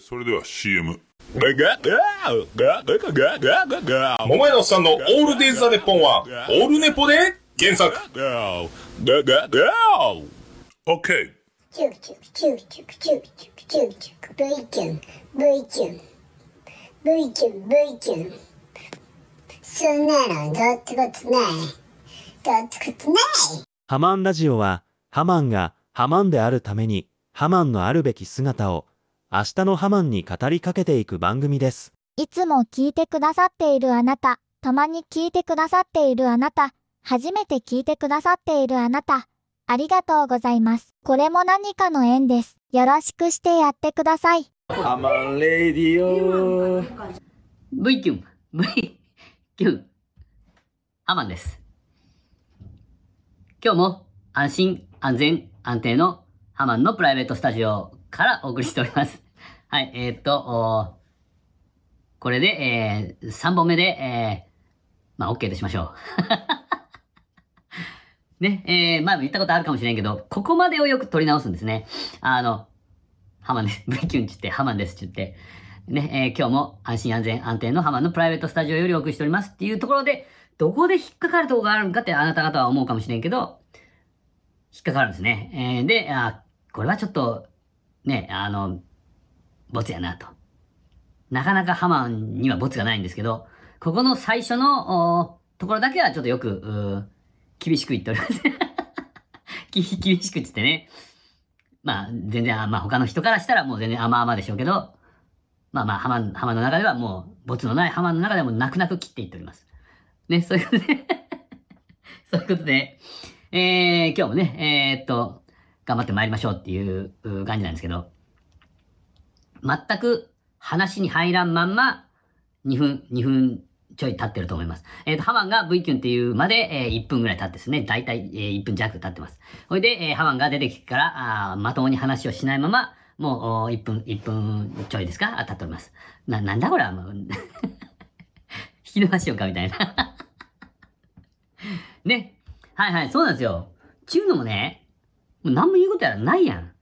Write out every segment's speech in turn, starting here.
それでは CM のさんの「オールデイズ・ザ・ネッポン」は「オールネポ」で原作。OK ハマンラジオはハマンがハマンであるためにハマンのあるべき姿を明日のハマンに語りかけていく番組です。いつも聞いてくださっているあなた、たまに聞いてくださっているあなた、初めて聞いてくださっているあなた、ありがとうございます。これも何かの縁です。よろしくしてやってください。ハマンレディオ V キュン、V キュン、アマンです。今日も安心、安全、安定のハマンのプライベートスタジオからお送りしております。はい、えー、っと、これで、えー、3本目で、えー、まあ OK としましょう。ね、えー、まあ言ったことあるかもしれんけど、ここまでをよく取り直すんですね。あの、ハマンです。V キュンって言って、ハマンですって言って。ね、えー今日も安心安全安定のハマンのプライベートスタジオよりお送りしておりますっていうところで、どこで引っかかるとこがあるのかってあなた方は思うかもしれんけど、引っかかるんですね。えーで、あ、これはちょっと、ね、あの、ボツやなと。なかなかハマンにはボツがないんですけど、ここの最初の、ところだけはちょっとよく、厳しく言っております。厳しく言ってね。まあ、全然、あまあ他の人からしたらもう全然甘々でしょうけど、まあまあ、浜、浜の中ではもう、ボツのない浜の中でも泣く泣く切っていっております。ね、そういうことで、そういうことで、えー、今日もね、えーっと、頑張って参りましょうっていう感じなんですけど、全く話に入らんまんま、2分、2分ちょい経ってると思います。えっ、と、ハマンが V キュンっていうまで、えー1分ぐらい経ってですね、だいたい、えー1分弱経ってます。ほいで、えーハマンが出てきてから、あまともに話をしないまま、もう、1分、1分ちょいですか、経っております。な、なんだこれは？もう、引き伸ばしようかみたいな。ね。はいはい、そうなんですよ。ちゅうのもね、もう何も言うことやらないやん。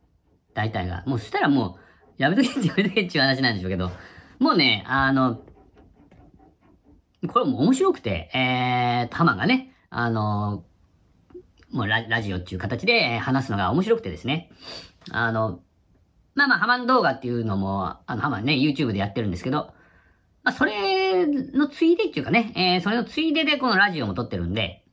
大体が。もうしたらもう、やめとけってやめとけっていう話なんでしょうけど、もうね、あの、これも面白くて、えーと、ハマがね、あの、もうララジオっていう形で話すのが面白くてですね、あの、まあまあ、ハマン動画っていうのも、あの、ハマンね、YouTube でやってるんですけど、まあ、それのついでっていうかね、えーそれのついででこのラジオも撮ってるんで、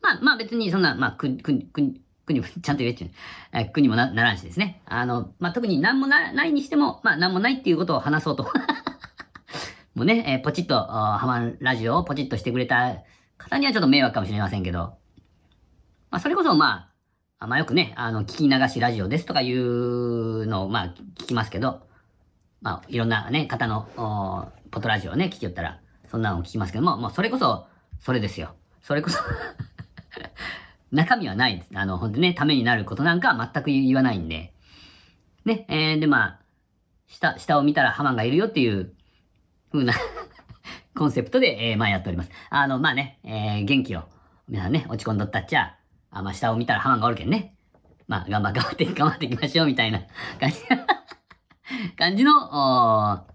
まあまあ別にそんな、まあ、く、く、く、くにも、ちゃんと言えっちゅう、えーくにもなならんしですね。あの、まあ特になんもなないにしても、まあなんもないっていうことを話そうと。もうね、えーポチッと、ハマンラジオをポチッとしてくれた方にはちょっと迷惑かもしれませんけど、まあそれこそまあ、まあよくね、あの、聞き流しラジオですとかいうのを、まあ聞きますけど、まあいろんなね、方の、ポトラジオをね、聞きよったら、そんなのを聞きますけども、もうそれこそ、それですよ。それこそ、中身はないです。あの、ほんとね、ためになることなんかは全く言わないんで。ね、えー、でまあ、下、下を見たらハマンがいるよっていう風な コンセプトで、えー、まあやっております。あの、まあね、えー、元気を、皆さんね、落ち込んどったっちゃ、あ、まあ下を見たらハマンがおるけんね。まあ、頑張、って、頑張っていきましょう、みたいな感じ、感じの、お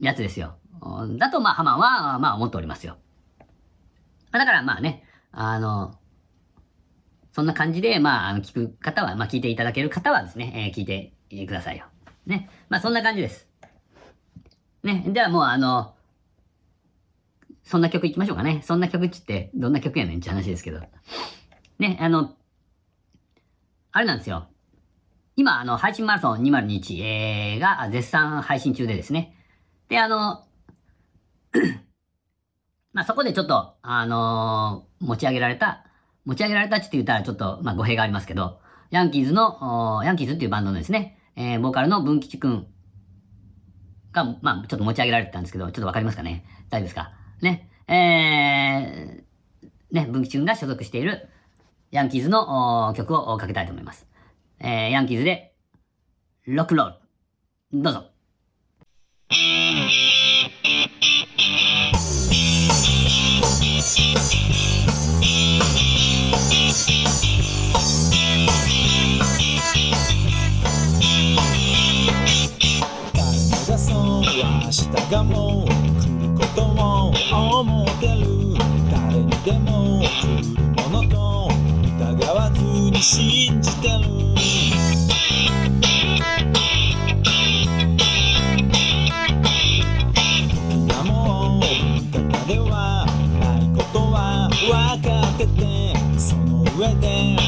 やつですよ。だと、まあ、ハマンは、まあ、思っておりますよ。だから、まあね、あの、そんな感じで、まあ、あの、聞く方は、まあ、聞いていただける方はですね、えー聞いてくださいよ。ね。まあ、そんな感じです。ね。ではもう、あの、そんな曲行きましょうかね。そんな曲っちって、どんな曲やねんって話ですけど。ね、あの、あれなんですよ。今、あの、配信マラソン2021、えー、が絶賛配信中でですね。で、あの、まあ、そこでちょっと、あのー持ち上げられた、持ち上げられたって言ったらちょっと、まあ、語弊がありますけど、ヤンキーズの、ヤンキーズっていうバンドのですね、えー、ボーカルの文吉くんが、まあ、ちょっと持ち上げられてたんですけど、ちょっとわかりますかね？大丈夫ですか？ね。えー、ね、文吉くんが所属しているヤンキーズの曲をかけたいと思います。えー、ヤンキーズで、ロックロール。どうぞ。「信じてる時はもう味方ではないことは分かっててその上で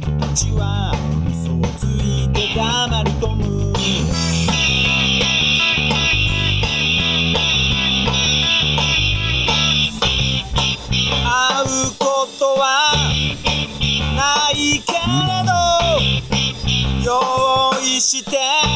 僕たちは Yeah.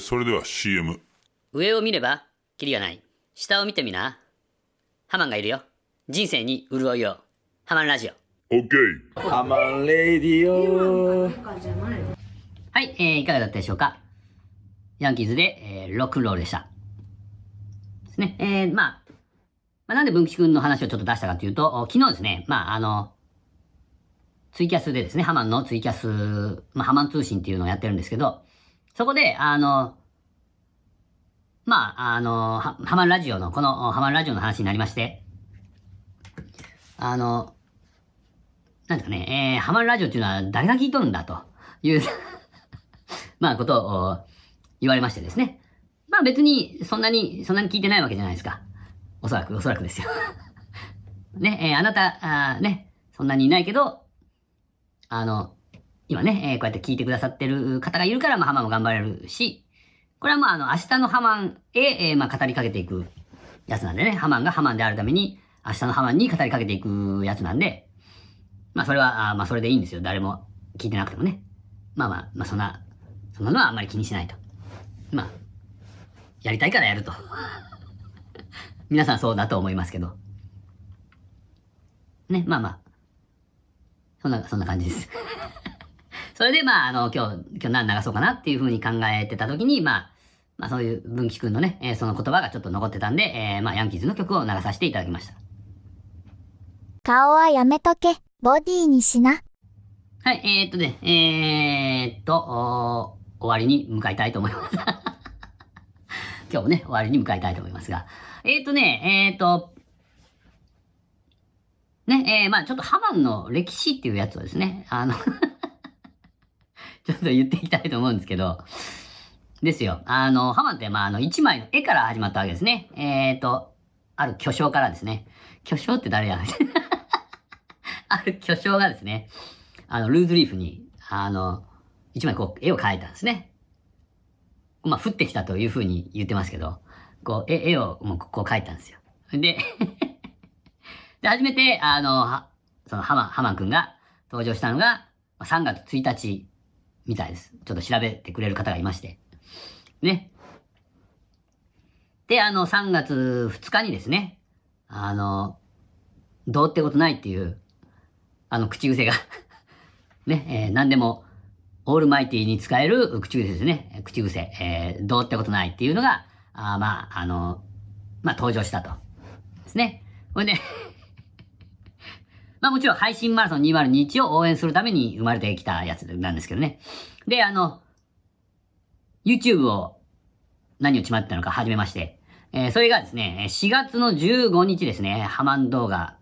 ーそれでは CM。上を見れば、キリがない。下を見てみな。ハマンがいるよ。人生に潤いを。ハマンラジオ。OK。ハマンレディオはい、えー、いかがだったでしょうか？ヤンキーズで、えー、ロックンロールでした。ですね。えー、まあ、まあ、なんで文吉くんの話をちょっと出したかというと、お昨日ですね、まあ、あの、ツイキャスでですね、ハマンのツイキャス、まあ、ハマン通信っていうのをやってるんですけど、そこで、あの、まあ、あの、はハマンラジオの、このハマンラジオの話になりまして、あの、なんですかね、えー、ハマンラジオっていうのは誰が聞いとるんだという まあ、ことを言われましてですね。まあ別に、そんなに、そんなに聞いてないわけじゃないですか。おそらく、おそらくですよ。ね、えーあなた、あね、そんなにいないけど、あの、今ね、えーこうやって聞いてくださってる方がいるから、まあ、ハマも頑張れるし、これはまあ、あの、明日のハマンへ、えーまあ、語りかけていくやつなんでね、ハマンがハマンであるために、明日のハマンに語りかけていくやつなんで、まあ、それは、あまあ、それでいいんですよ。誰も聞いてなくてもね。まあまあ、まあ、そんな、そんなのはあんまり気にしないと。まあ、やりたいからやると。皆さんそうだと思いますけど。ね、まあまあ。そんな、そんな感じです。それで、まあ、あの、今日、今日何流そうかなっていうふうに考えてた時に、まあ、まあそういう文吉くんのね、えーその言葉がちょっと残ってたんで、えーまあヤンキーズの曲を流させていただきました。顔はやめとけ、ボディにしな。はい、えー、っとね、えー、っと、終わりに向かいたいと思います。今日もね、終わりに向かいたいと思いますが。えー、っとね、えー、っと、ね、えー、まあちょっとハマンの歴史っていうやつをですね、あの、ちょっと言っていきたいと思うんですけど、ですよ。あの、ハマって、まああの、一枚の絵から始まったわけですね。えー、と、ある巨匠からですね。巨匠って誰や？ある巨匠がですね、あの、ルーズリーフに、あの、一枚こう、絵を描いたんですね。まあ、降ってきたというふうに言ってますけど、こう、絵絵をもうこう描いたんですよ。で、で、初めて、あの、その、ハマ、ハマン君が登場したのが、3月1日みたいです。ちょっと調べてくれる方がいまして。ね。で、あの、3月2日にですね、あの、どうってことないっていう、あの、口癖が ね、えー何でも、オールマイティに使える口癖ですね。口癖。えーどうってことないっていうのが、あまあ、あの、まあ、登場したと。ですね。ほいで、まあもちろん配信マラソン2021を応援するために生まれてきたやつなんですけどね。で、あの、YouTube を何をちまったのか始めまして、えーそれがですね、4月の15日ですね、ハマン動画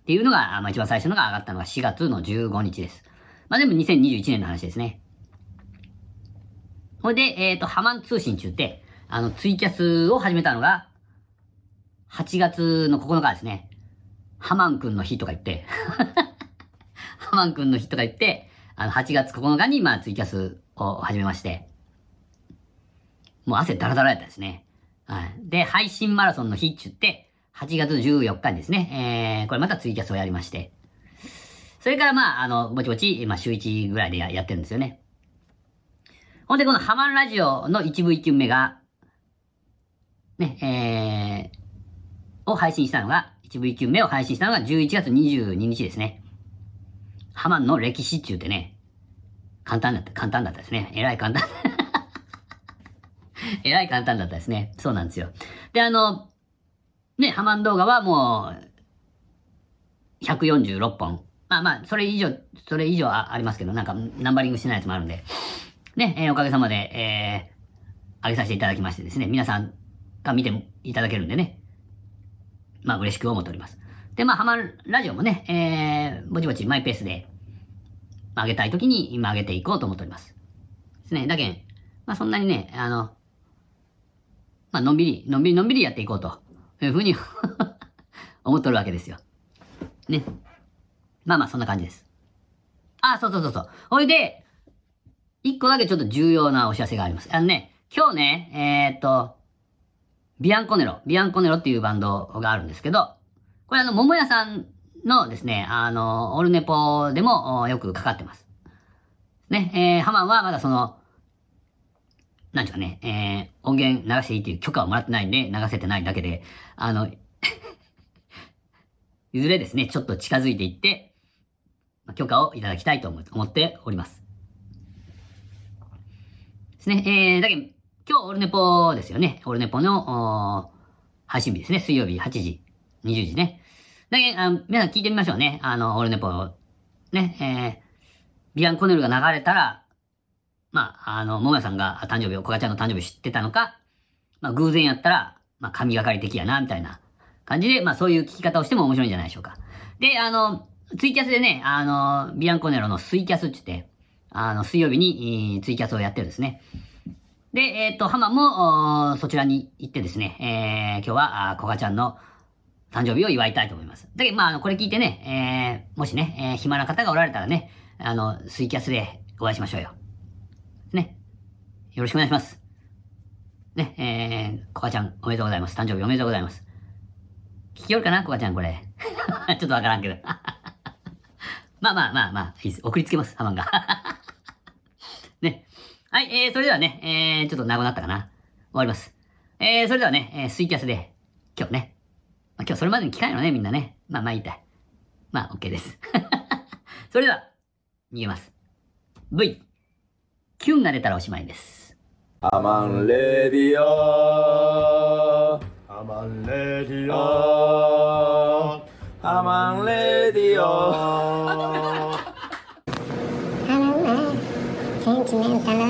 っていうのが、まあ一番最初のが上がったのが4月の15日です。まあ全部2021年の話ですね。ほいで、えっ、と、ハマン通信中って、あの、ツイキャスを始めたのが、8月の9日ですね。ハマンくんの日とか言って、ハマンくんの日とか言って、あの、8月9日に、まあ、ツイキャスを始めまして、もう汗だらだらやったですね。はい。で、配信マラソンの日って言って、8月14日にですね、えー、これまたツイキャスをやりまして、それからまあ、あの、ぼちぼち、まあ、週1ぐらいでややってるんですよね。ほんで、このハマンラジオの一部一曲目が、ね、えー、を配信したのが、一部一曲目を配信したのが11月22日ですね。ハマンの歴史中ってね、簡単だった、簡単だったですね。えらい簡単。えらい簡単だったですね。そうなんですよ。で、あの、ね、ハマン動画はもう、146本。まあまあ、それ以上、それ以上あありますけど、なんか、ナンバリングしてないやつもあるんで。ね、えーおかげさまで、えー、上げさせていただきましてですね、皆さんが見ていただけるんでね、まあ嬉しく思っております。で、まあ、ハマるラジオもね、えー、ぼちぼちマイペースで、まあ上げたい時に今上げていこうと思っております。ですね。だけん、まあそんなにね、あの、まあのんびり、のんびりのんびりやっていこうというふうに 思っとるわけですよ。ね。まあまあそんな感じです。あ、そうそうそうそう。ほいで、一個だけちょっと重要なお知らせがあります。あのね、今日ね、えーっと、ビアンコネロ、ビアンコネロっていうバンドがあるんですけど、これあの、桃屋さんのですね、あの、オルネポでもよくかかってます。ね、えー、ハマンはまだその、なんていうかね、えー、音源流していいっていう許可をもらってないんで、流せてないだけで、あの、いずれですね、ちょっと近づいていって、まあ許可をいただきたいと思思っております。ですね。えー、だけど、今日オルネポですよね。オルネポの、配信日ですね。水曜日8時、20時ね。だけ、あ皆さん聞いてみましょうね。あの、オルネポ、ね、えー、ビアンコネルが流れたら、まあ、あの、桃屋さんが誕生日を、小賀ちゃんの誕生日知ってたのか、まあ、偶然やったら、まあ、神がかり的やな、みたいな感じで、まあ、そういう聞き方をしても面白いんじゃないでしょうか。で、あの、ツイキャスでね、あの、ビアンコネロのスイキャスって言って、あの、水曜日に、ツイキャスをやってるんですね。で、えっ、と、ハマも、そちらに行ってですね、えー今日は、コガちゃんの誕生日を祝いたいと思います。だけど、まあ、あの、これ聞いてね、えーもしね、えー暇な方がおられたらね、あの、スイキャスでお会いしましょうよ。ね。よろしくお願いします。ね、えー、コガちゃん、おめでとうございます。誕生日おめでとうございます。聞きよるかなコガちゃん、これ。ちょっとわからんけど。まあまあまあまあ、いいです。送りつけます、ハマンが。ね。はい、えー、それではね、えー、ちょっと長くなったかな。終わります。えー、それではね、えー、スイキャスで、今日ね、まあ、今日それまでに聞かないのね、みんなね。まあまあ言いたい。まあ、OK です。それでは、逃げます。V、キュンが出たらおしまいです。アマンレディオアマンレディオアマンレディオ センチメンタル、